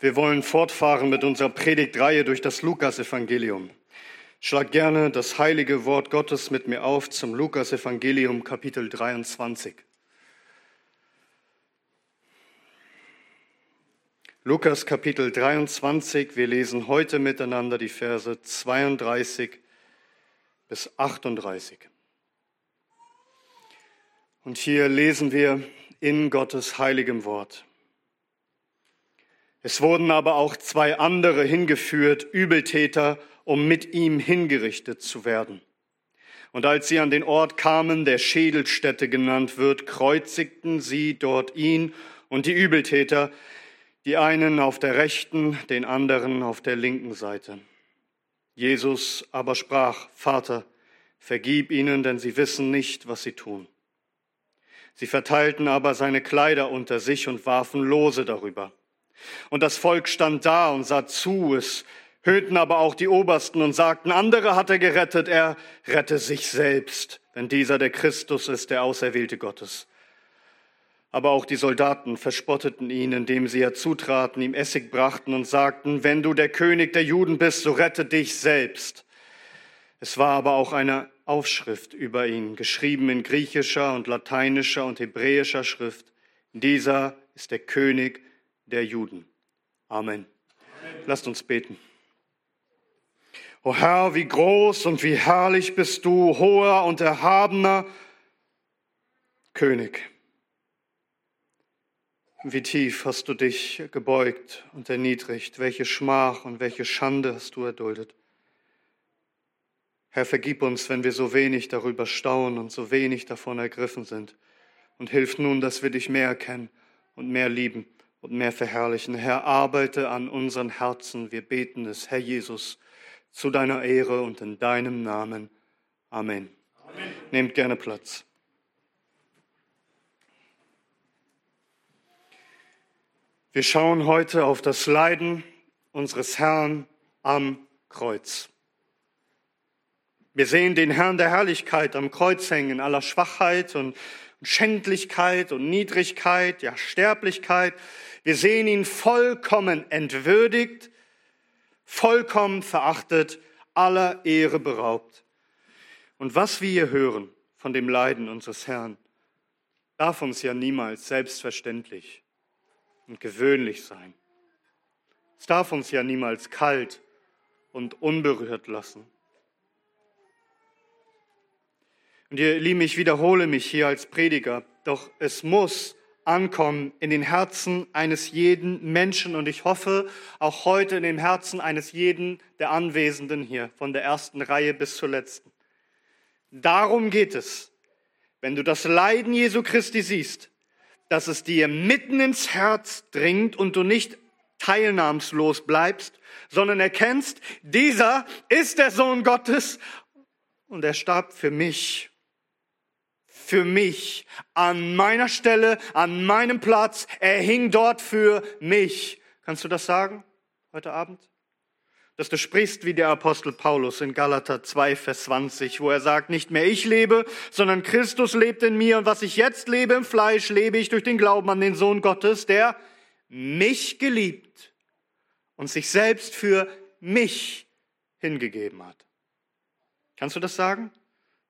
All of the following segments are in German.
Wir wollen fortfahren mit unserer Predigtreihe durch das Lukasevangelium. Schlag gerne das heilige Wort Gottes mit mir auf zum Lukasevangelium Kapitel 23. Lukas Kapitel 23, wir lesen heute miteinander die Verse 32 bis 38. Und hier lesen wir in Gottes heiligem Wort. Es wurden aber auch zwei andere hingeführt, Übeltäter, um mit ihm hingerichtet zu werden. Und als sie an den Ort kamen, der Schädelstätte genannt wird, kreuzigten sie dort ihn und die Übeltäter, die einen auf der rechten, den anderen auf der linken Seite. Jesus aber sprach, Vater, vergib ihnen, denn sie wissen nicht, was sie tun. Sie verteilten aber seine Kleider unter sich und warfen Lose darüber. Und das Volk stand da und sah zu, es hörten aber auch die Obersten und sagten, andere hat er gerettet, er rette sich selbst, wenn dieser der Christus ist, der Auserwählte Gottes. Aber auch die Soldaten verspotteten ihn, indem sie herzutraten, ihm Essig brachten und sagten, wenn du der König der Juden bist, so rette dich selbst. Es war aber auch eine Aufschrift über ihn, geschrieben in griechischer und lateinischer und hebräischer Schrift. Dieser ist der König der Juden. Amen. Amen. Lasst uns beten. O Herr, wie groß und wie herrlich bist du, hoher und erhabener König. Wie tief hast du dich gebeugt und erniedrigt, welche Schmach und welche Schande hast du erduldet. Herr, vergib uns, wenn wir so wenig darüber staunen und so wenig davon ergriffen sind. Und hilf nun, dass wir dich mehr erkennen und mehr lieben und mehr verherrlichen. Herr, arbeite an unseren Herzen. Wir beten es, Herr Jesus, zu deiner Ehre und in deinem Namen. Amen. Amen. Nehmt gerne Platz. Wir schauen heute auf das Leiden unseres Herrn am Kreuz. Wir sehen den Herrn der Herrlichkeit am Kreuz hängen, aller Schwachheit und Schändlichkeit und Niedrigkeit, ja Sterblichkeit. Wir sehen ihn vollkommen entwürdigt, vollkommen verachtet, aller Ehre beraubt. Und was wir hier hören von dem Leiden unseres Herrn, darf uns ja niemals selbstverständlich und gewöhnlich sein. Es darf uns ja niemals kalt und unberührt lassen. Und ihr Lieben, ich wiederhole mich hier als Prediger, doch es muss ankommen in den Herzen eines jeden Menschen. Und ich hoffe auch heute in den Herzen eines jeden der Anwesenden hier, von der ersten Reihe bis zur letzten. Darum geht es, wenn du das Leiden Jesu Christi siehst, dass es dir mitten ins Herz dringt und du nicht teilnahmslos bleibst, sondern erkennst, dieser ist der Sohn Gottes und er starb für mich für mich, an meiner Stelle, an meinem Platz. Er hing dort für mich. Kannst du das sagen heute Abend? Dass du sprichst wie der Apostel Paulus in Galater 2, Vers 20, wo er sagt, nicht mehr ich lebe, sondern Christus lebt in mir und was ich jetzt lebe im Fleisch, lebe ich durch den Glauben an den Sohn Gottes, der mich geliebt und sich selbst für mich hingegeben hat. Kannst du das sagen?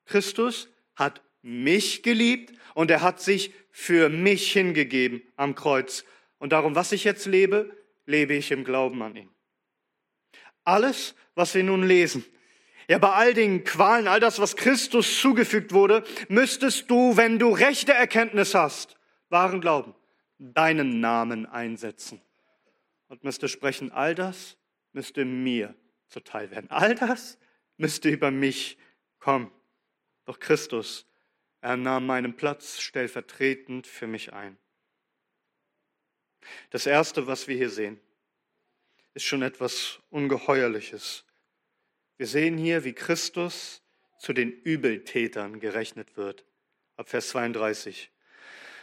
Christus hat mich geliebt und er hat sich für mich hingegeben am Kreuz. Und darum, was ich jetzt lebe, lebe ich im Glauben an ihn. Alles, was wir nun lesen, ja, bei all den Qualen, all das, was Christus zugefügt wurde, müsstest du, wenn du rechte Erkenntnis hast, wahren Glauben, deinen Namen einsetzen. Und müsste sprechen, all das müsste mir zuteil werden. All das müsste über mich kommen. Doch Christus er nahm meinen Platz stellvertretend für mich ein. Das Erste, was wir hier sehen, ist schon etwas Ungeheuerliches. Wir sehen hier, wie Christus zu den Übeltätern gerechnet wird. Ab Vers 32.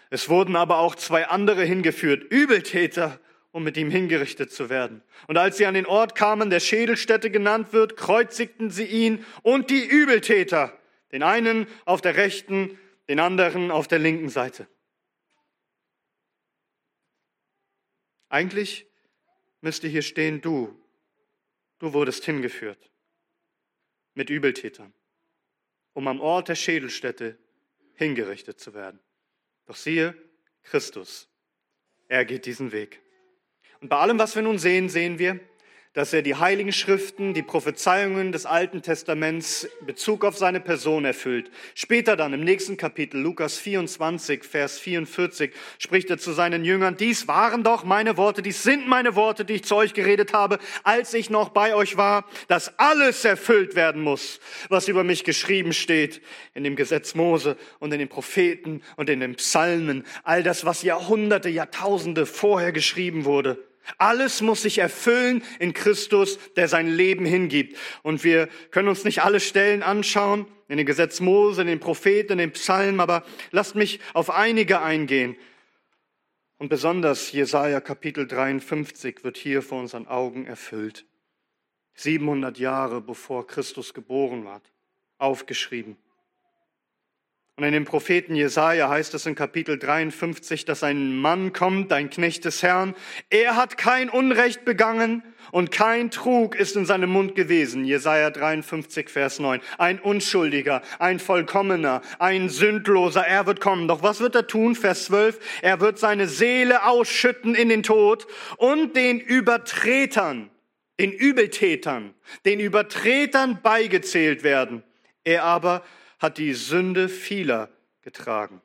Es wurden aber auch zwei andere hingeführt, Übeltäter, um mit ihm hingerichtet zu werden. Und als sie an den Ort kamen, der Schädelstätte genannt wird, kreuzigten sie ihn und die Übeltäter den einen auf der rechten, den anderen auf der linken Seite. Eigentlich müsste hier stehen, du, du wurdest hingeführt mit Übeltätern, um am Ort der Schädelstätte hingerichtet zu werden. Doch siehe, Christus, er geht diesen Weg. Und bei allem, was wir nun sehen, sehen wir, dass er die heiligen Schriften, die Prophezeiungen des Alten Testaments in Bezug auf seine Person erfüllt. Später dann im nächsten Kapitel, Lukas 24, Vers 44, spricht er zu seinen Jüngern, dies waren doch meine Worte, dies sind meine Worte, die ich zu euch geredet habe, als ich noch bei euch war, dass alles erfüllt werden muss, was über mich geschrieben steht in dem Gesetz Mose und in den Propheten und in den Psalmen, all das, was Jahrhunderte, Jahrtausende vorher geschrieben wurde. Alles muss sich erfüllen in Christus, der sein Leben hingibt. Und wir können uns nicht alle Stellen anschauen, in den Gesetz Mose, in den Propheten, in den Psalmen, aber lasst mich auf einige eingehen. Und besonders Jesaja Kapitel 53 wird hier vor unseren Augen erfüllt. 700 Jahre bevor Christus geboren war, aufgeschrieben. Und in dem Propheten Jesaja heißt es in Kapitel 53, dass ein Mann kommt, ein Knecht des Herrn. Er hat kein Unrecht begangen und kein Trug ist in seinem Mund gewesen. Jesaja 53, Vers 9. Ein Unschuldiger, ein Vollkommener, ein Sündloser. Er wird kommen. Doch was wird er tun? Vers 12. Er wird seine Seele ausschütten in den Tod und den Übertretern, den Übeltätern, den Übertretern beigezählt werden. Er aber hat die Sünde vieler getragen.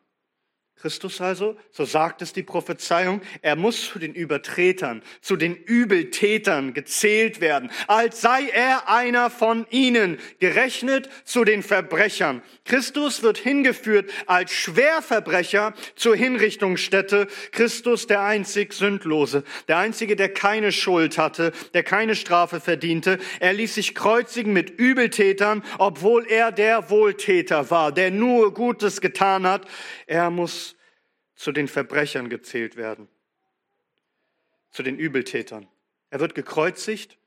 Christus also, so sagt es die Prophezeiung, er muss zu den Übertretern, zu den Übeltätern gezählt werden, als sei er einer von ihnen, gerechnet zu den Verbrechern. Christus wird hingeführt als Schwerverbrecher zur Hinrichtungsstätte. Christus der einzig Sündlose, der einzige, der keine Schuld hatte, der keine Strafe verdiente. Er ließ sich kreuzigen mit Übeltätern, obwohl er der Wohltäter war, der nur Gutes getan hat. Er muss zu den Verbrechern gezählt werden, zu den Übeltätern. Er wird gekreuzigt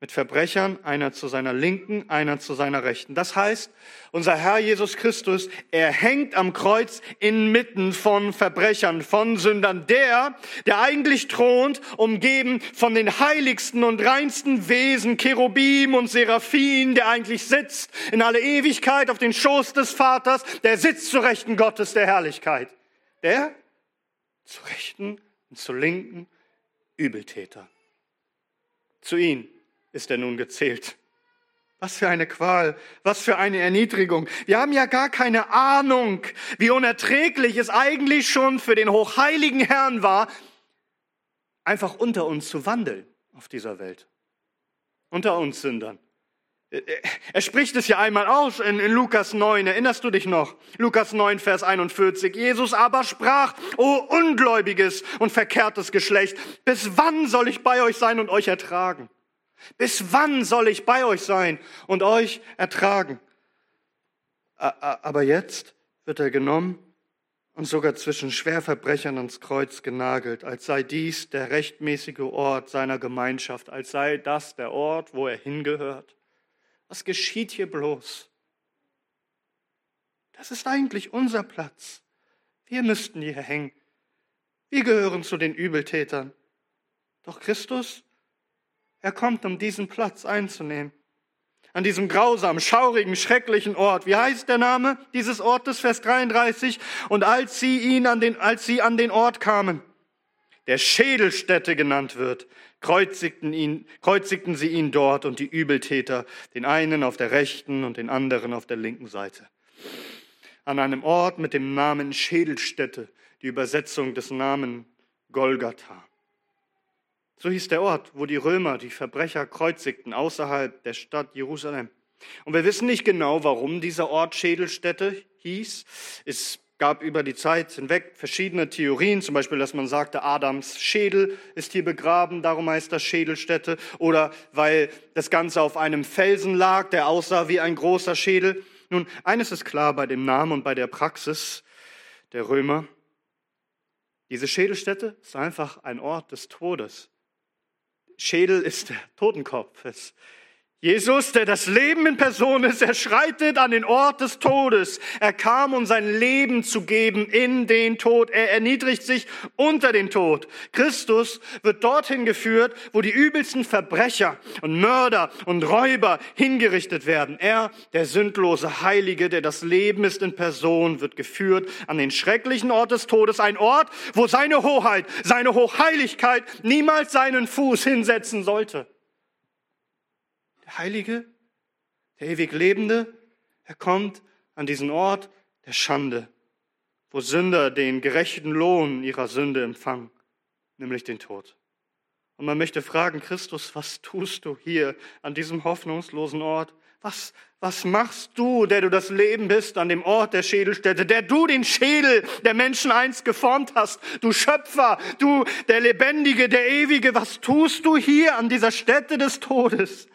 mit Verbrechern, einer zu seiner Linken, einer zu seiner Rechten. Das heißt, unser Herr Jesus Christus, er hängt am Kreuz inmitten von Verbrechern, von Sündern. Der, der eigentlich thront, umgeben von den heiligsten und reinsten Wesen, Cherubim und Seraphim, der eigentlich sitzt in alle Ewigkeit auf den Schoß des Vaters, der sitzt zu Rechten Gottes der Herrlichkeit der zu Rechten und zu Linken Übeltäter. Zu ihm ist er nun gezählt. Was für eine Qual, was für eine Erniedrigung. Wir haben ja gar keine Ahnung, wie unerträglich es eigentlich schon für den hochheiligen Herrn war, einfach unter uns zu wandeln auf dieser Welt. Unter uns Sündern. Er spricht es ja einmal aus in, in, Lukas 9, erinnerst du dich noch? Lukas 9, Vers 41. Jesus aber sprach, O ungläubiges und verkehrtes Geschlecht, bis wann soll ich bei euch sein und euch ertragen? Bis wann soll ich bei euch sein und euch ertragen? Aber jetzt wird er genommen und sogar zwischen Schwerverbrechern ans Kreuz genagelt, als sei dies der rechtmäßige Ort seiner Gemeinschaft, als sei das der Ort, wo er hingehört. Was geschieht hier bloß? Das ist eigentlich unser Platz. Wir müssten hier hängen. Wir gehören zu den Übeltätern. Doch Christus, er kommt, um diesen Platz einzunehmen. An diesem grausamen, schaurigen, schrecklichen Ort. Wie heißt der Name dieses Ortes? Vers 33. Und als sie ihn an den, als sie an den Ort kamen, der Schädelstätte genannt wird, kreuzigten, ihn, kreuzigten sie ihn dort und die Übeltäter, den einen auf der rechten und den anderen auf der linken Seite. An einem Ort mit dem Namen Schädelstätte, die Übersetzung des Namen Golgatha. So hieß der Ort, wo die Römer die Verbrecher kreuzigten, außerhalb der Stadt Jerusalem. Und wir wissen nicht genau, warum dieser Ort Schädelstätte hieß. Es gab über die Zeit hinweg verschiedene Theorien, zum Beispiel, dass man sagte, Adams Schädel ist hier begraben, darum heißt das Schädelstätte, oder weil das Ganze auf einem Felsen lag, der aussah wie ein großer Schädel. Nun, eines ist klar bei dem Namen und bei der Praxis der Römer. Diese Schädelstätte ist einfach ein Ort des Todes. Schädel ist der Totenkopf. Es Jesus, der das Leben in Person ist, er schreitet an den Ort des Todes. Er kam, um sein Leben zu geben in den Tod. Er erniedrigt sich unter den Tod. Christus wird dorthin geführt, wo die übelsten Verbrecher und Mörder und Räuber hingerichtet werden. Er, der sündlose Heilige, der das Leben ist in Person, wird geführt an den schrecklichen Ort des Todes. Ein Ort, wo seine Hoheit, seine Hochheiligkeit niemals seinen Fuß hinsetzen sollte der Heilige, der ewig Lebende, er kommt an diesen Ort der Schande, wo Sünder den gerechten Lohn ihrer Sünde empfangen, nämlich den Tod. Und man möchte fragen, Christus, was tust du hier an diesem hoffnungslosen Ort? Was, was machst du, der du das Leben bist, an dem Ort der Schädelstätte, der du den Schädel der Menschen einst geformt hast? Du Schöpfer, du der Lebendige, der Ewige, was tust du hier an dieser Stätte des Todes?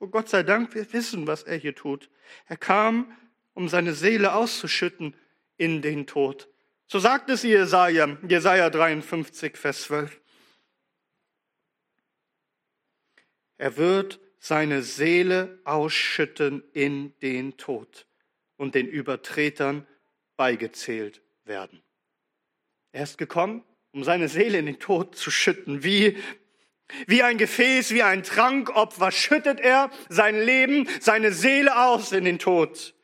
Oh Gott sei Dank, wir wissen, was er hier tut. Er kam, um seine Seele auszuschütten in den Tod. So sagt es Jesaja, Jesaja 53, Vers 12. Er wird seine Seele ausschütten in den Tod und den Übertretern beigezählt werden. Er ist gekommen, um seine Seele in den Tod zu schütten, wie wie ein Gefäß, wie ein Trankopfer schüttet er sein Leben, seine Seele aus in den Tod.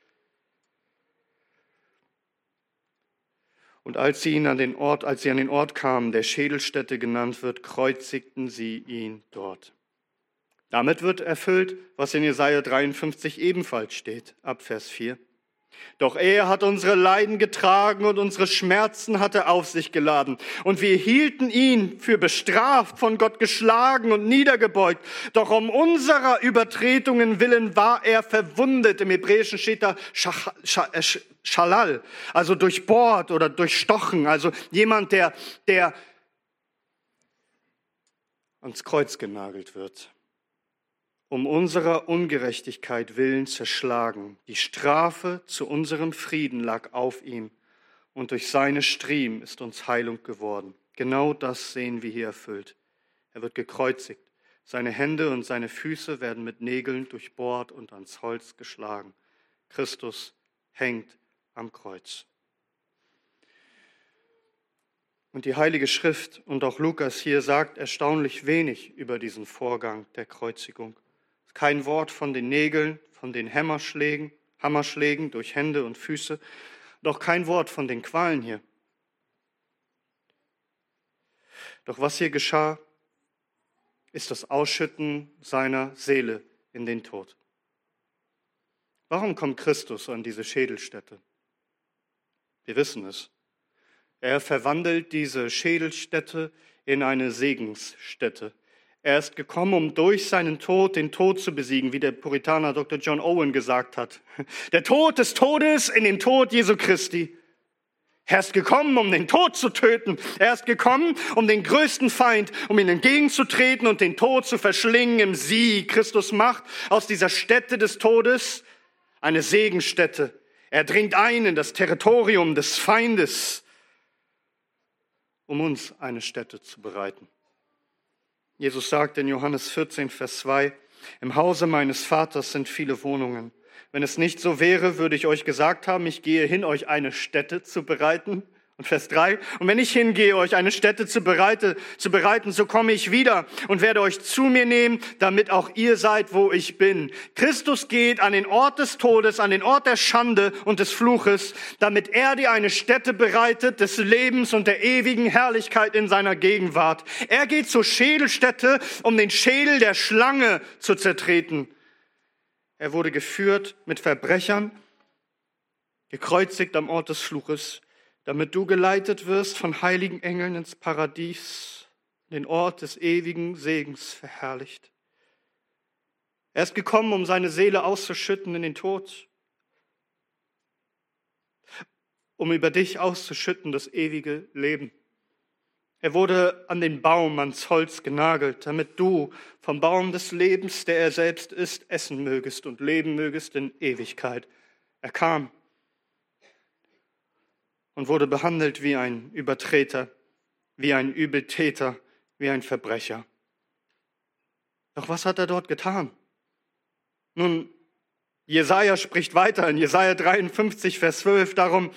Und als sie ihn an den Ort, als sie an den Ort kamen, der Schädelstätte genannt wird, kreuzigten sie ihn dort. Damit wird erfüllt, was in Jesaja 53 ebenfalls steht, ab Vers 4. Doch er hat unsere Leiden getragen und unsere Schmerzen hat er auf sich geladen. Und wir hielten ihn für bestraft, von Gott geschlagen und niedergebeugt. Doch um unserer Übertretungen willen war er verwundet. Im Hebräischen steht da äh, Schalal, also durchbohrt oder durchstochen. Also jemand, der, der ans Kreuz genagelt wird um unserer Ungerechtigkeit willen zerschlagen. Die Strafe zu unserem Frieden lag auf ihm und durch seine Striemen ist uns Heilung geworden. Genau das sehen wir hier erfüllt. Er wird gekreuzigt. Seine Hände und seine Füße werden mit Nägeln durchbohrt und ans Holz geschlagen. Christus hängt am Kreuz. Und die Heilige Schrift und auch Lukas hier sagt erstaunlich wenig über diesen Vorgang der Kreuzigung. Kein Wort von den Nägeln, von den Hämmerschlägen, Hammerschlägen durch Hände und Füße, doch kein Wort von den Qualen hier. Doch was hier geschah, ist das Ausschütten seiner Seele in den Tod. Warum kommt Christus an diese Schädelstätte? Wir wissen es. Er verwandelt diese Schädelstätte in eine Segensstätte. Er ist gekommen, um durch seinen Tod den Tod zu besiegen, wie der Puritaner Dr. John Owen gesagt hat. Der Tod des Todes in dem Tod Jesu Christi. Er ist gekommen, um den Tod zu töten. Er ist gekommen, um den größten Feind, um ihn entgegenzutreten und den Tod zu verschlingen im Sieg. Christus macht aus dieser Stätte des Todes eine Segenstätte. Er dringt ein in das Territorium des Feindes, um uns eine Stätte zu bereiten. Jesus sagt in Johannes 14, Vers 2, im Hause meines Vaters sind viele Wohnungen. Wenn es nicht so wäre, würde ich euch gesagt haben, ich gehe hin, euch eine Stätte zu bereiten. Und Vers 3, und wenn ich hingehe, euch eine Stätte zu, bereite, zu bereiten, so komme ich wieder und werde euch zu mir nehmen, damit auch ihr seid, wo ich bin. Christus geht an den Ort des Todes, an den Ort der Schande und des Fluches, damit er dir eine Stätte bereitet des Lebens und der ewigen Herrlichkeit in seiner Gegenwart. Er geht zur Schädelstätte, um den Schädel der Schlange zu zertreten. Er wurde geführt mit Verbrechern, gekreuzigt am Ort des Fluches damit du geleitet wirst von heiligen Engeln ins Paradies, den Ort des ewigen Segens verherrlicht. Er ist gekommen, um seine Seele auszuschütten in den Tod, um über dich auszuschütten das ewige Leben. Er wurde an den Baum, ans Holz genagelt, damit du vom Baum des Lebens, der er selbst ist, essen mögest und leben mögest in Ewigkeit. Er kam, und wurde behandelt wie ein Übertreter, wie ein Übeltäter, wie ein Verbrecher. Doch was hat er dort getan? Nun, Jesaja spricht weiter in Jesaja 53, Vers 12 darum,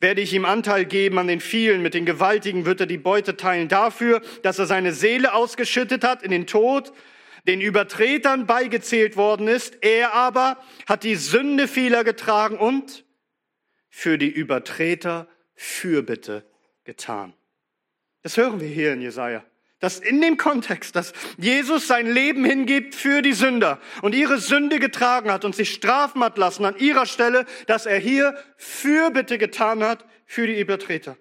werde ich ihm Anteil geben an den vielen, mit den Gewaltigen wird er die Beute teilen dafür, dass er seine Seele ausgeschüttet hat in den Tod, den Übertretern beigezählt worden ist. Er aber hat die Sünde vieler getragen und für die Übertreter Fürbitte getan. Das hören wir hier in Jesaja. Dass in dem Kontext, dass Jesus sein Leben hingibt für die Sünder und ihre Sünde getragen hat und sich strafen hat lassen an ihrer Stelle, dass er hier Fürbitte getan hat für die Übertreter.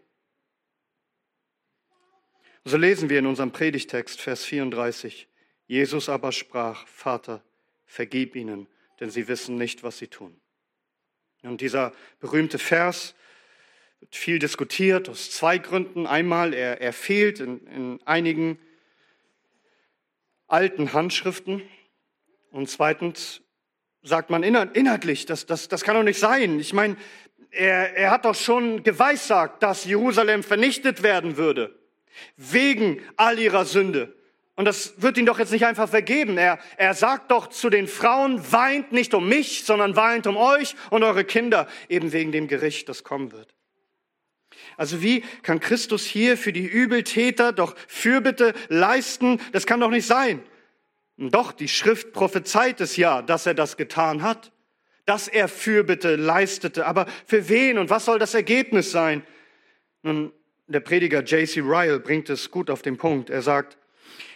So lesen wir in unserem Predigtext, Vers 34. Jesus aber sprach, Vater, vergib ihnen, denn sie wissen nicht, was sie tun. Und dieser berühmte Vers wird viel diskutiert aus zwei Gründen. Einmal, er, er fehlt in, in einigen alten Handschriften. Und zweitens sagt man inhaltlich, das, das, das kann doch nicht sein. Ich meine, er, er hat doch schon geweissagt, dass Jerusalem vernichtet werden würde, wegen all ihrer Sünde. Und das wird ihn doch jetzt nicht einfach vergeben. Er, er sagt doch zu den Frauen, weint nicht um mich, sondern weint um euch und eure Kinder, eben wegen dem Gericht, das kommen wird. Also wie kann Christus hier für die Übeltäter doch Fürbitte leisten? Das kann doch nicht sein. Doch, die Schrift prophezeit es ja, dass er das getan hat, dass er Fürbitte leistete. Aber für wen und was soll das Ergebnis sein? Nun, der Prediger J.C. Ryle bringt es gut auf den Punkt. Er sagt,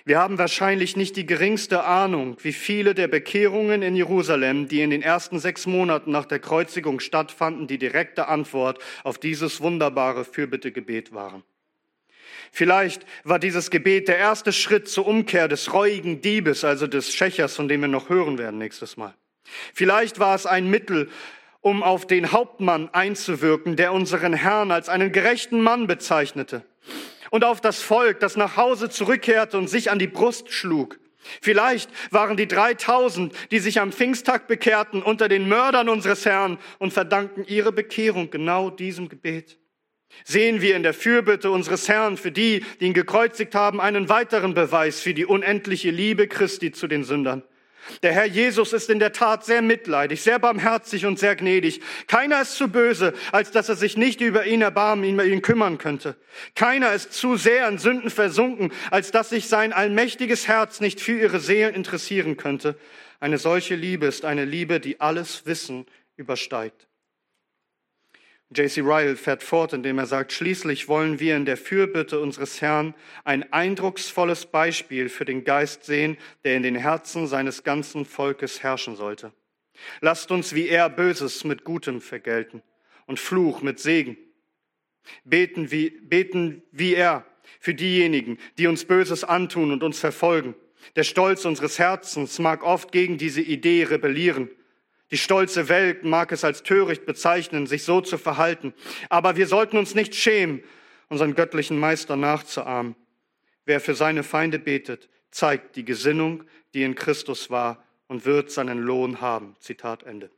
wir haben wahrscheinlich nicht die geringste Ahnung, wie viele der Bekehrungen in Jerusalem, die in den ersten sechs Monaten nach der Kreuzigung stattfanden, die direkte Antwort auf dieses wunderbare Fürbittegebet waren. Vielleicht war dieses Gebet der erste Schritt zur Umkehr des reuigen Diebes, also des Schächers, von dem wir noch hören werden nächstes Mal. Vielleicht war es ein Mittel, um auf den Hauptmann einzuwirken, der unseren Herrn als einen gerechten Mann bezeichnete und auf das Volk, das nach Hause zurückkehrte und sich an die Brust schlug. Vielleicht waren die 3000, die sich am Pfingsttag bekehrten, unter den Mördern unseres Herrn und verdankten ihre Bekehrung genau diesem Gebet. Sehen wir in der Fürbitte unseres Herrn für die, die ihn gekreuzigt haben, einen weiteren Beweis für die unendliche Liebe Christi zu den Sündern. Der Herr Jesus ist in der Tat sehr mitleidig, sehr barmherzig und sehr gnädig. Keiner ist zu böse, als dass er sich nicht über ihn erbarmen, ihn ihn kümmern könnte. Keiner ist zu sehr in Sünden versunken, als dass sich sein allmächtiges Herz nicht für ihre Seelen interessieren könnte. Eine solche Liebe ist eine Liebe, die alles Wissen übersteigt. J.C. Ryle fährt fort, indem er sagt, schließlich wollen wir in der Fürbitte unseres Herrn ein eindrucksvolles Beispiel für den Geist sehen, der in den Herzen seines ganzen Volkes herrschen sollte. Lasst uns wie er Böses mit Gutem vergelten und Fluch mit Segen. Beten wie, beten wie er für diejenigen, die uns Böses antun und uns verfolgen. Der Stolz unseres Herzens mag oft gegen diese Idee rebellieren die stolze Welt mag es als töricht bezeichnen, sich so zu verhalten. Aber wir sollten uns nicht schämen, unseren göttlichen Meister nachzuahmen. Wer für seine Feinde betet, zeigt die Gesinnung, die in Christus war und wird seinen Lohn haben. Zitat Ende.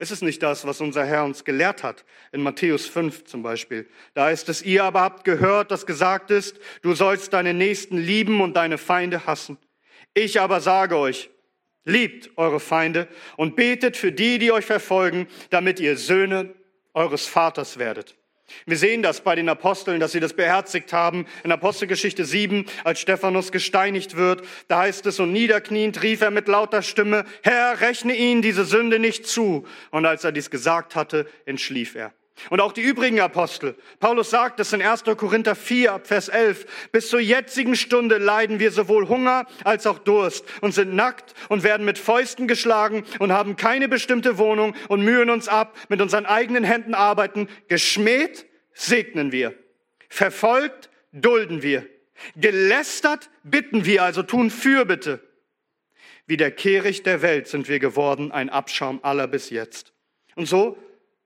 Es ist nicht das, was unser Herr uns gelehrt hat, in Matthäus 5 zum Beispiel. Da ist es, ihr aber habt gehört, dass gesagt ist, du sollst deine Nächsten lieben und deine Feinde hassen. Ich aber sage euch, Liebt eure Feinde und betet für die, die euch verfolgen, damit ihr Söhne eures Vaters werdet. Wir sehen das bei den Aposteln, dass sie das beherzigt haben. In Apostelgeschichte 7, als Stephanus gesteinigt wird, da heißt es, und niederkniend rief er mit lauter Stimme, Herr, rechne ihnen diese Sünde nicht zu. Und als er dies gesagt hatte, entschlief er. Und auch die übrigen Apostel. Paulus sagt es in 1. Korinther 4, Vers 11. Bis zur jetzigen Stunde leiden wir sowohl Hunger als auch Durst und sind nackt und werden mit Fäusten geschlagen und haben keine bestimmte Wohnung und mühen uns ab, mit unseren eigenen Händen arbeiten. Geschmäht segnen wir. Verfolgt dulden wir. Gelästert bitten wir, also tun Fürbitte. Wie der Kehricht der Welt sind wir geworden, ein Abschaum aller bis jetzt. Und so,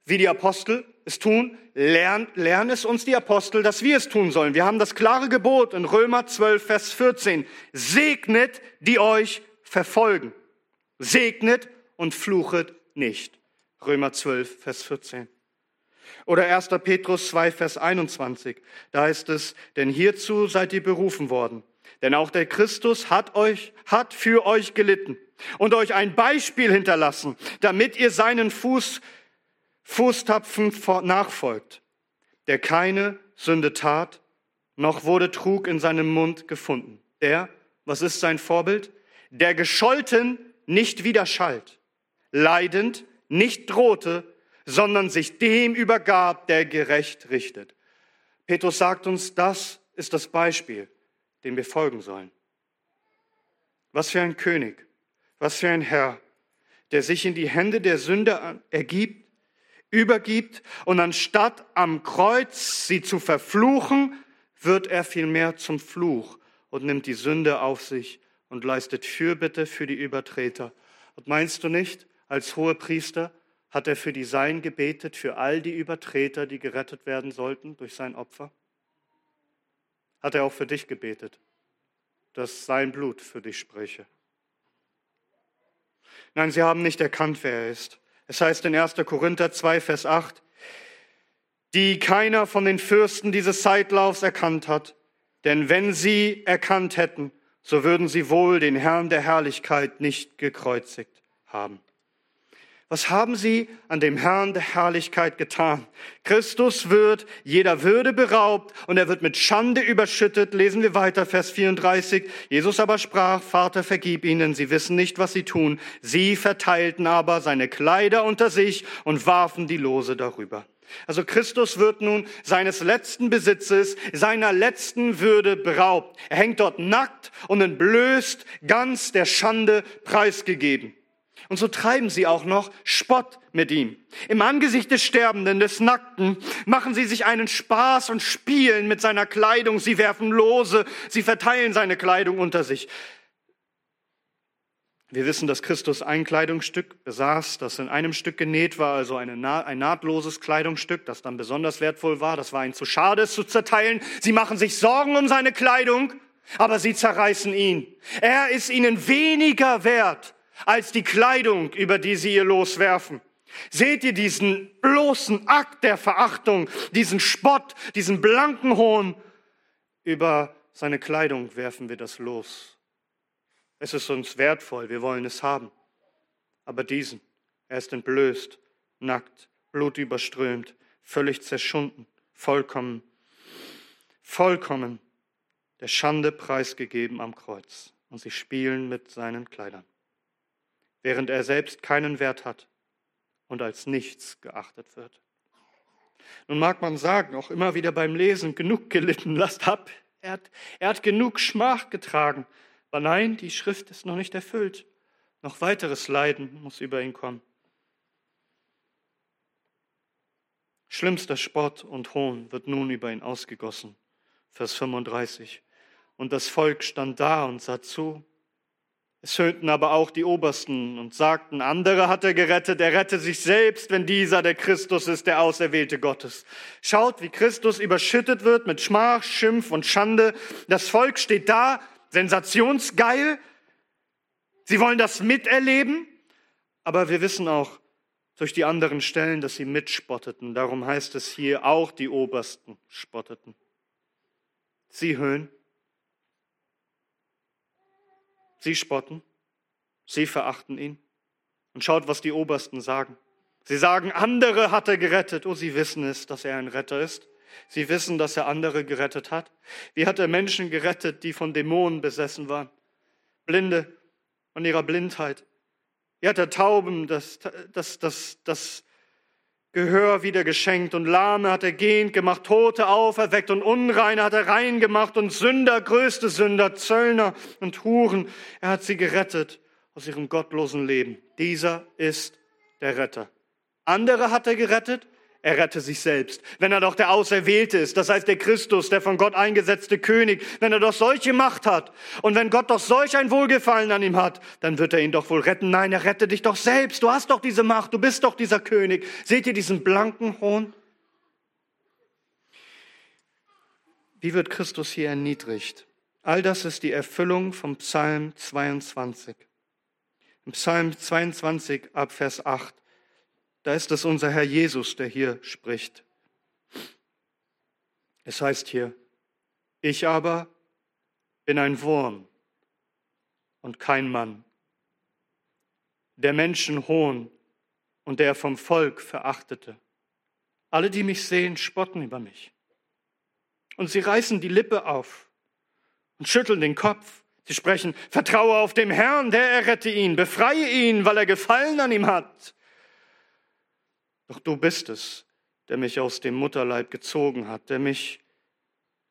wie die Apostel, es tun, lernen, lernen es uns die Apostel, dass wir es tun sollen. Wir haben das klare Gebot in Römer 12, Vers 14. Segnet, die euch verfolgen. Segnet und fluchet nicht. Römer 12, Vers 14. Oder 1. Petrus 2, Vers 21. Da heißt es, denn hierzu seid ihr berufen worden. Denn auch der Christus hat euch, hat für euch gelitten und euch ein Beispiel hinterlassen, damit ihr seinen Fuß, Fußtapfen nachfolgt, der keine Sünde tat, noch wurde Trug in seinem Mund gefunden. Der, was ist sein Vorbild? Der gescholten nicht widerschallt, leidend nicht drohte, sondern sich dem übergab, der gerecht richtet. Petrus sagt uns, das ist das Beispiel, dem wir folgen sollen. Was für ein König, was für ein Herr, der sich in die Hände der Sünder ergibt, übergibt und anstatt am Kreuz sie zu verfluchen, wird er vielmehr zum Fluch und nimmt die Sünde auf sich und leistet Fürbitte für die Übertreter. Und meinst du nicht, als hoher Priester hat er für die Sein gebetet, für all die Übertreter, die gerettet werden sollten durch sein Opfer? Hat er auch für dich gebetet, dass sein Blut für dich spreche? Nein, sie haben nicht erkannt, wer er ist. Es heißt in 1. Korinther 2, Vers 8, die keiner von den Fürsten dieses Zeitlaufs erkannt hat. Denn wenn sie erkannt hätten, so würden sie wohl den Herrn der Herrlichkeit nicht gekreuzigt haben. Was haben sie an dem Herrn der Herrlichkeit getan? Christus wird jeder Würde beraubt und er wird mit Schande überschüttet. Lesen wir weiter, Vers 34. Jesus aber sprach, Vater, vergib ihnen, sie wissen nicht, was sie tun. Sie verteilten aber seine Kleider unter sich und warfen die Lose darüber. Also Christus wird nun seines letzten Besitzes, seiner letzten Würde beraubt. Er hängt dort nackt und entblößt, ganz der Schande preisgegeben. Und so treiben sie auch noch Spott mit ihm. Im Angesicht des Sterbenden, des Nackten, machen sie sich einen Spaß und spielen mit seiner Kleidung. Sie werfen Lose, sie verteilen seine Kleidung unter sich. Wir wissen, dass Christus ein Kleidungsstück besaß, das in einem Stück genäht war, also ein nahtloses Kleidungsstück, das dann besonders wertvoll war. Das war ihnen zu schade, es zu zerteilen. Sie machen sich Sorgen um seine Kleidung, aber sie zerreißen ihn. Er ist ihnen weniger wert als die Kleidung, über die sie ihr loswerfen. Seht ihr diesen bloßen Akt der Verachtung, diesen Spott, diesen blanken Hohn? Über seine Kleidung werfen wir das los. Es ist uns wertvoll, wir wollen es haben. Aber diesen, er ist entblößt, nackt, blutüberströmt, völlig zerschunden, vollkommen, vollkommen der Schande preisgegeben am Kreuz. Und sie spielen mit seinen Kleidern während er selbst keinen Wert hat und als nichts geachtet wird. Nun mag man sagen, auch immer wieder beim Lesen, genug gelitten, lasst ab. Er hat, er hat genug Schmach getragen. Aber nein, die Schrift ist noch nicht erfüllt. Noch weiteres Leiden muss über ihn kommen. Schlimmster Spott und Hohn wird nun über ihn ausgegossen. Vers 35. Und das Volk stand da und sah zu. Es hörten aber auch die Obersten und sagten, andere hat er gerettet, er rette sich selbst, wenn dieser der Christus ist, der Auserwählte Gottes. Schaut, wie Christus überschüttet wird mit Schmach, Schimpf und Schande. Das Volk steht da, sensationsgeil. Sie wollen das miterleben, aber wir wissen auch durch die anderen Stellen, dass sie mitspotteten. Darum heißt es hier, auch die Obersten spotteten. Sie höhnen Sie spotten, sie verachten ihn. Und schaut, was die Obersten sagen. Sie sagen, andere hat er gerettet. Oh, sie wissen es, dass er ein Retter ist. Sie wissen, dass er andere gerettet hat. Wie hat er Menschen gerettet, die von Dämonen besessen waren? Blinde von ihrer Blindheit. Wie hat er Tauben das, das, das, das Gehör wieder geschenkt und Lahme hat er gehend gemacht, Tote auferweckt und Unreine hat er rein gemacht und Sünder, größte Sünder, Zöllner und Huren. Er hat sie gerettet aus ihrem gottlosen Leben. Dieser ist der Retter. Andere hat er gerettet, er rette sich selbst. Wenn er doch der Auserwählte ist, das heißt der Christus, der von Gott eingesetzte König, wenn er doch solche Macht hat und wenn Gott doch solch ein Wohlgefallen an ihm hat, dann wird er ihn doch wohl retten. Nein, er rette dich doch selbst. Du hast doch diese Macht, du bist doch dieser König. Seht ihr diesen blanken Hohn? Wie wird Christus hier erniedrigt? All das ist die Erfüllung vom Psalm 22. Im Psalm 22 ab Vers 8 da ist es unser Herr Jesus, der hier spricht. Es heißt hier, ich aber bin ein Wurm und kein Mann, der Menschen Hohn und der vom Volk verachtete. Alle, die mich sehen, spotten über mich. Und sie reißen die Lippe auf und schütteln den Kopf. Sie sprechen, vertraue auf dem Herrn, der errette ihn, befreie ihn, weil er Gefallen an ihm hat. Doch du bist es, der mich aus dem Mutterleib gezogen hat, der mich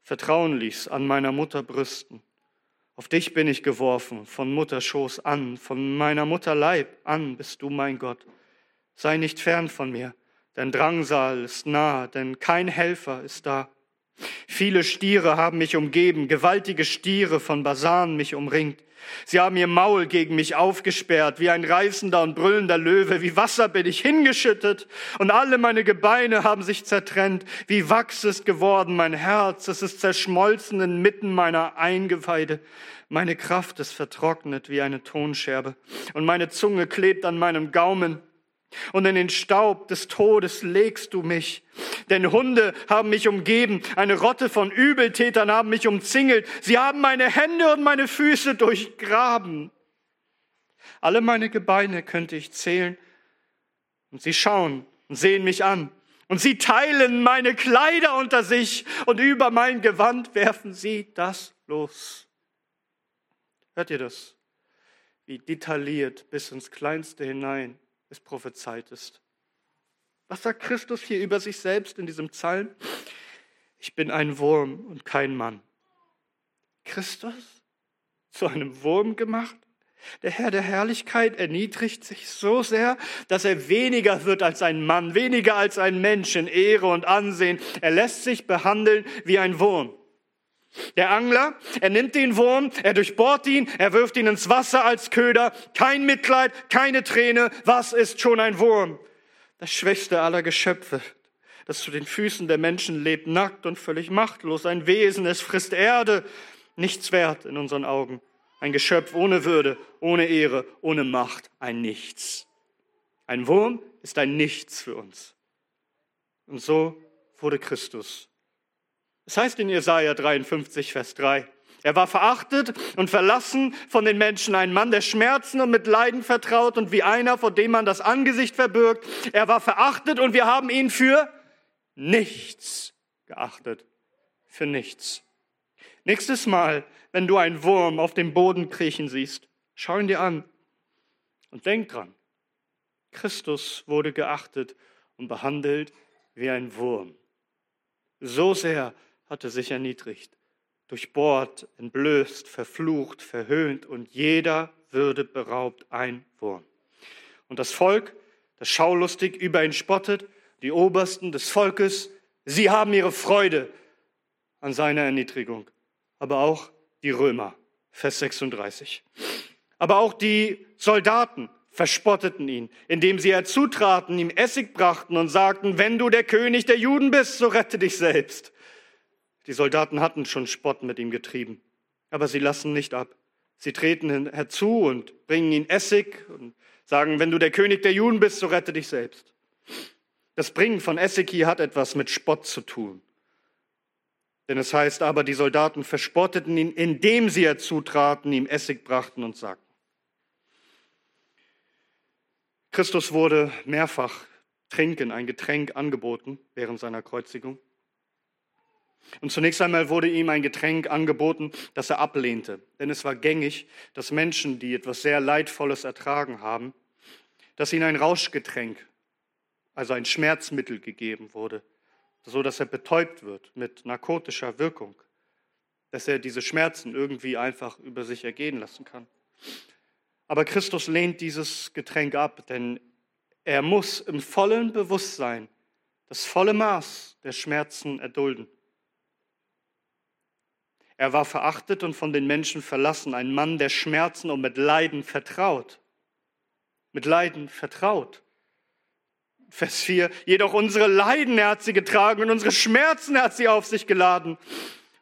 vertrauen ließ an meiner Mutter Brüsten. Auf dich bin ich geworfen, von Mutterschoß an, von meiner Mutter Leib an bist du mein Gott. Sei nicht fern von mir, denn Drangsal ist nah, denn kein Helfer ist da. Viele Stiere haben mich umgeben, gewaltige Stiere von Basan mich umringt. Sie haben ihr Maul gegen mich aufgesperrt, wie ein reißender und brüllender Löwe, wie Wasser bin ich hingeschüttet, und alle meine Gebeine haben sich zertrennt, wie Wachs ist geworden mein Herz, es ist zerschmolzen inmitten meiner Eingeweide. Meine Kraft ist vertrocknet wie eine Tonscherbe, und meine Zunge klebt an meinem Gaumen. Und in den Staub des Todes legst du mich. Denn Hunde haben mich umgeben, eine Rotte von Übeltätern haben mich umzingelt. Sie haben meine Hände und meine Füße durchgraben. Alle meine Gebeine könnte ich zählen. Und sie schauen und sehen mich an. Und sie teilen meine Kleider unter sich und über mein Gewand werfen sie das los. Hört ihr das? Wie detailliert bis ins Kleinste hinein es prophezeit ist. Was sagt Christus hier über sich selbst in diesem Psalm? Ich bin ein Wurm und kein Mann. Christus zu einem Wurm gemacht? Der Herr der Herrlichkeit erniedrigt sich so sehr, dass er weniger wird als ein Mann, weniger als ein Mensch in Ehre und Ansehen. Er lässt sich behandeln wie ein Wurm. Der Angler, er nimmt den Wurm, er durchbohrt ihn, er wirft ihn ins Wasser als Köder. Kein Mitleid, keine Träne. Was ist schon ein Wurm? Das schwächste aller Geschöpfe, das zu den Füßen der Menschen lebt, nackt und völlig machtlos. Ein Wesen, es frisst Erde, nichts wert in unseren Augen. Ein Geschöpf ohne Würde, ohne Ehre, ohne Macht, ein Nichts. Ein Wurm ist ein Nichts für uns. Und so wurde Christus es heißt in Jesaja 53, Vers 3. Er war verachtet und verlassen von den Menschen, ein Mann der Schmerzen und mit Leiden vertraut und wie einer, vor dem man das Angesicht verbirgt. Er war verachtet und wir haben ihn für nichts geachtet. Für nichts. Nächstes Mal, wenn du einen Wurm auf dem Boden kriechen siehst, schau ihn dir an und denk dran. Christus wurde geachtet und behandelt wie ein Wurm. So sehr hatte sich erniedrigt, durchbohrt, entblößt, verflucht, verhöhnt und jeder Würde beraubt ein Wurm. Und das Volk, das schaulustig über ihn spottet, die Obersten des Volkes, sie haben ihre Freude an seiner Erniedrigung. Aber auch die Römer, Vers 36. Aber auch die Soldaten verspotteten ihn, indem sie herzutraten, ihm Essig brachten und sagten, wenn du der König der Juden bist, so rette dich selbst. Die Soldaten hatten schon Spott mit ihm getrieben, aber sie lassen nicht ab. Sie treten herzu und bringen ihn Essig und sagen, wenn du der König der Juden bist, so rette dich selbst. Das Bringen von Essig hier hat etwas mit Spott zu tun. Denn es heißt aber, die Soldaten verspotteten ihn, indem sie herzutraten, ihm Essig brachten und sagten. Christus wurde mehrfach Trinken, ein Getränk angeboten während seiner Kreuzigung. Und zunächst einmal wurde ihm ein Getränk angeboten, das er ablehnte. Denn es war gängig, dass Menschen, die etwas sehr Leidvolles ertragen haben, dass ihnen ein Rauschgetränk, also ein Schmerzmittel gegeben wurde, so dass er betäubt wird mit narkotischer Wirkung, dass er diese Schmerzen irgendwie einfach über sich ergehen lassen kann. Aber Christus lehnt dieses Getränk ab, denn er muss im vollen Bewusstsein das volle Maß der Schmerzen erdulden. Er war verachtet und von den Menschen verlassen, ein Mann der Schmerzen und mit Leiden vertraut. Mit Leiden vertraut. Vers 4, jedoch unsere Leiden er hat sie getragen und unsere Schmerzen er hat sie auf sich geladen.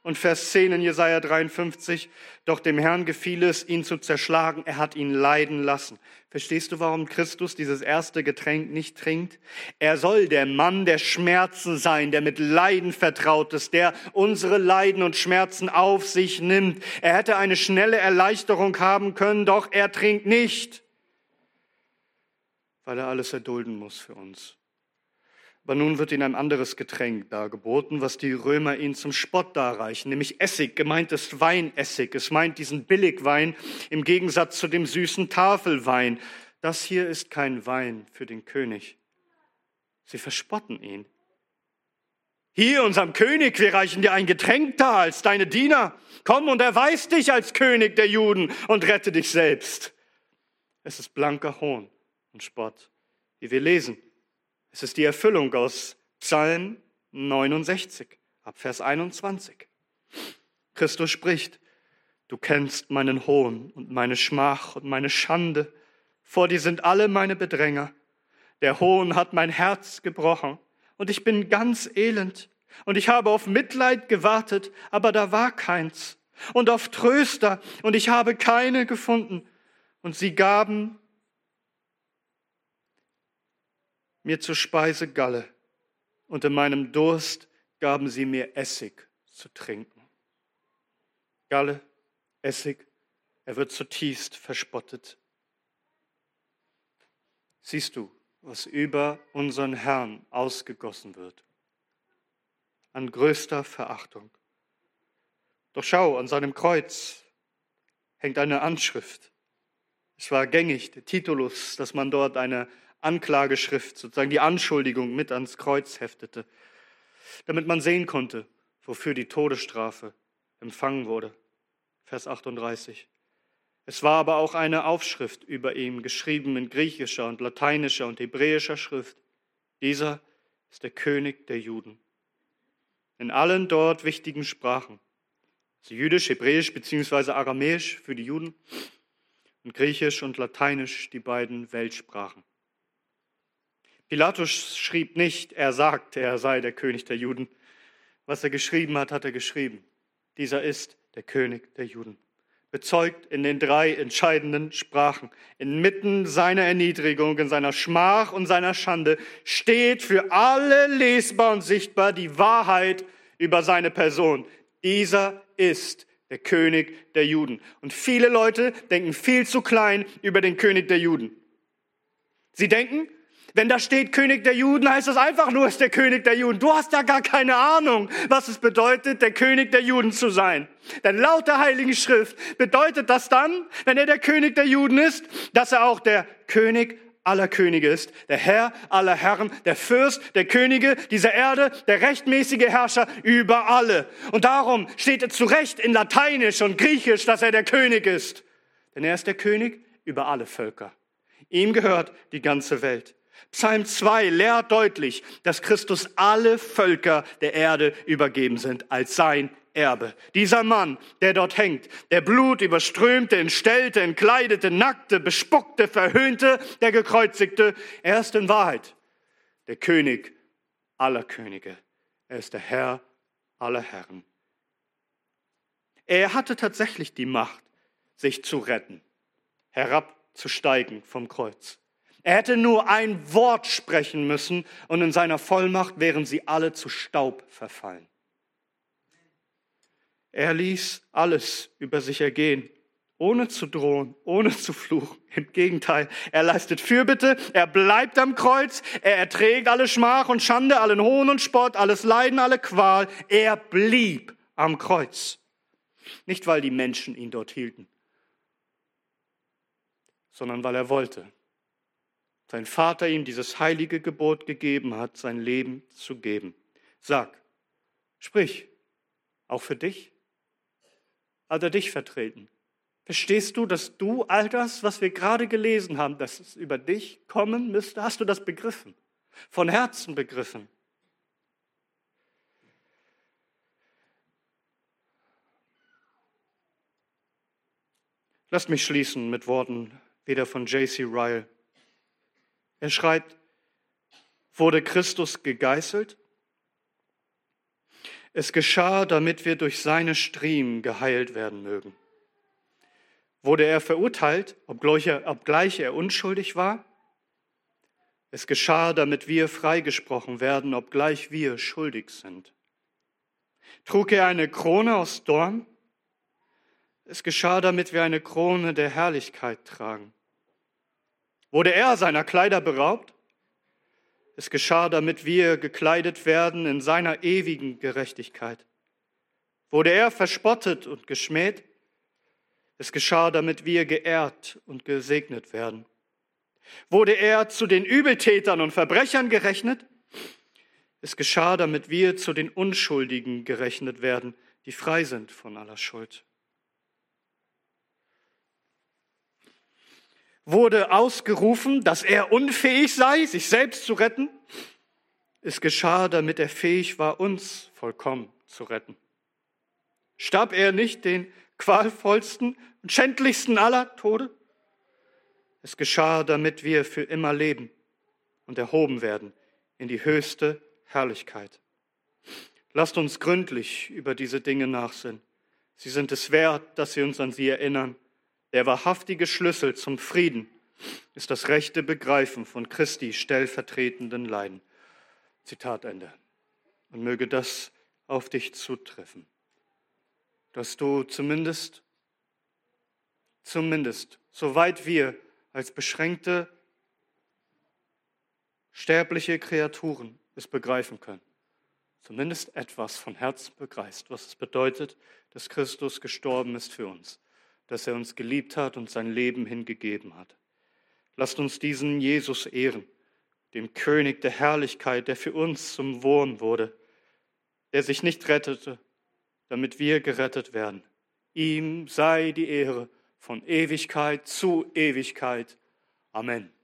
Und Vers 10 in Jesaja 53, doch dem Herrn gefiel es, ihn zu zerschlagen, er hat ihn leiden lassen. Verstehst du, warum Christus dieses erste Getränk nicht trinkt? Er soll der Mann der Schmerzen sein, der mit Leiden vertraut ist, der unsere Leiden und Schmerzen auf sich nimmt. Er hätte eine schnelle Erleichterung haben können, doch er trinkt nicht. weil er alles erdulden muss für uns. Aber nun wird ihnen ein anderes Getränk dargeboten, was die Römer ihnen zum Spott darreichen, nämlich Essig. Gemeint ist Weinessig. Es meint diesen Billigwein im Gegensatz zu dem süßen Tafelwein. Das hier ist kein Wein für den König. Sie verspotten ihn. Hier, unserem König, wir reichen dir ein Getränk dar als deine Diener. Komm und erweis dich als König der Juden und rette dich selbst. Es ist blanker Hohn und Spott, wie wir lesen. Es ist die Erfüllung aus Psalm 69, ab Vers 21. Christus spricht, du kennst meinen Hohn und meine Schmach und meine Schande. Vor dir sind alle meine Bedränger. Der Hohn hat mein Herz gebrochen und ich bin ganz elend. Und ich habe auf Mitleid gewartet, aber da war keins. Und auf Tröster, und ich habe keine gefunden. Und sie gaben mir zur Speise Galle, und in meinem Durst gaben sie mir Essig zu trinken. Galle, Essig, er wird zutiefst verspottet. Siehst du, was über unseren Herrn ausgegossen wird? An größter Verachtung. Doch schau, an seinem Kreuz hängt eine Anschrift. Es war gängig, der Titulus, dass man dort eine Anklageschrift, sozusagen die Anschuldigung mit ans Kreuz heftete, damit man sehen konnte, wofür die Todesstrafe empfangen wurde. Vers 38. Es war aber auch eine Aufschrift über ihm, geschrieben in griechischer und lateinischer und hebräischer Schrift. Dieser ist der König der Juden. In allen dort wichtigen Sprachen, also Jüdisch, Hebräisch bzw. Aramäisch für die Juden und Griechisch und Lateinisch die beiden Weltsprachen. Pilatus schrieb nicht, er sagte, er sei der König der Juden. Was er geschrieben hat, hat er geschrieben. Dieser ist der König der Juden. Bezeugt in den drei entscheidenden Sprachen. Inmitten seiner Erniedrigung, in seiner Schmach und seiner Schande steht für alle lesbar und sichtbar die Wahrheit über seine Person. Dieser ist der König der Juden. Und viele Leute denken viel zu klein über den König der Juden. Sie denken, wenn da steht König der Juden, heißt das einfach nur, ist der König der Juden. Du hast ja gar keine Ahnung, was es bedeutet, der König der Juden zu sein. Denn laut der Heiligen Schrift bedeutet das dann, wenn er der König der Juden ist, dass er auch der König aller Könige ist, der Herr aller Herren, der Fürst der Könige dieser Erde, der rechtmäßige Herrscher über alle. Und darum steht es zu Recht in Lateinisch und Griechisch, dass er der König ist. Denn er ist der König über alle Völker. Ihm gehört die ganze Welt. Psalm 2 lehrt deutlich, dass Christus alle Völker der Erde übergeben sind als sein Erbe. Dieser Mann, der dort hängt, der Blut überströmte, entstellte, entkleidete, nackte, bespuckte, verhöhnte, der gekreuzigte, er ist in Wahrheit der König aller Könige. Er ist der Herr aller Herren. Er hatte tatsächlich die Macht, sich zu retten, herabzusteigen vom Kreuz. Er hätte nur ein Wort sprechen müssen und in seiner Vollmacht wären sie alle zu Staub verfallen. Er ließ alles über sich ergehen, ohne zu drohen, ohne zu fluchen. Im Gegenteil, er leistet Fürbitte, er bleibt am Kreuz, er erträgt alle Schmach und Schande, allen Hohn und Spott, alles Leiden, alle Qual. Er blieb am Kreuz. Nicht, weil die Menschen ihn dort hielten, sondern weil er wollte sein Vater ihm dieses heilige Gebot gegeben hat, sein Leben zu geben. Sag, sprich, auch für dich? Hat er dich vertreten? Verstehst du, dass du all das, was wir gerade gelesen haben, dass es über dich kommen müsste? Hast du das begriffen? Von Herzen begriffen? Lasst mich schließen mit Worten wieder von J.C. Ryle. Er schreibt, wurde Christus gegeißelt? Es geschah, damit wir durch seine Striemen geheilt werden mögen. Wurde er verurteilt, obgleich er, obgleich er unschuldig war? Es geschah, damit wir freigesprochen werden, obgleich wir schuldig sind. Trug er eine Krone aus Dorn? Es geschah, damit wir eine Krone der Herrlichkeit tragen. Wurde er seiner Kleider beraubt? Es geschah, damit wir gekleidet werden in seiner ewigen Gerechtigkeit. Wurde er verspottet und geschmäht? Es geschah, damit wir geehrt und gesegnet werden. Wurde er zu den Übeltätern und Verbrechern gerechnet? Es geschah, damit wir zu den Unschuldigen gerechnet werden, die frei sind von aller Schuld. Wurde ausgerufen, dass er unfähig sei, sich selbst zu retten? Es geschah, damit er fähig war, uns vollkommen zu retten. Starb er nicht den qualvollsten und schändlichsten aller Tode? Es geschah, damit wir für immer leben und erhoben werden in die höchste Herrlichkeit. Lasst uns gründlich über diese Dinge nachsinnen. Sie sind es wert, dass wir uns an sie erinnern. Der wahrhaftige Schlüssel zum Frieden ist das rechte Begreifen von Christi stellvertretenden Leiden. Zitat Ende. Und möge das auf dich zutreffen, dass du zumindest, zumindest, soweit wir als beschränkte sterbliche Kreaturen es begreifen können, zumindest etwas von Herzen begreifst, was es bedeutet, dass Christus gestorben ist für uns, dass er uns geliebt hat und sein Leben hingegeben hat. Lasst uns diesen Jesus ehren, dem König der Herrlichkeit, der für uns zum Wurm wurde, der sich nicht rettete, damit wir gerettet werden. Ihm sei die Ehre von Ewigkeit zu Ewigkeit. Amen.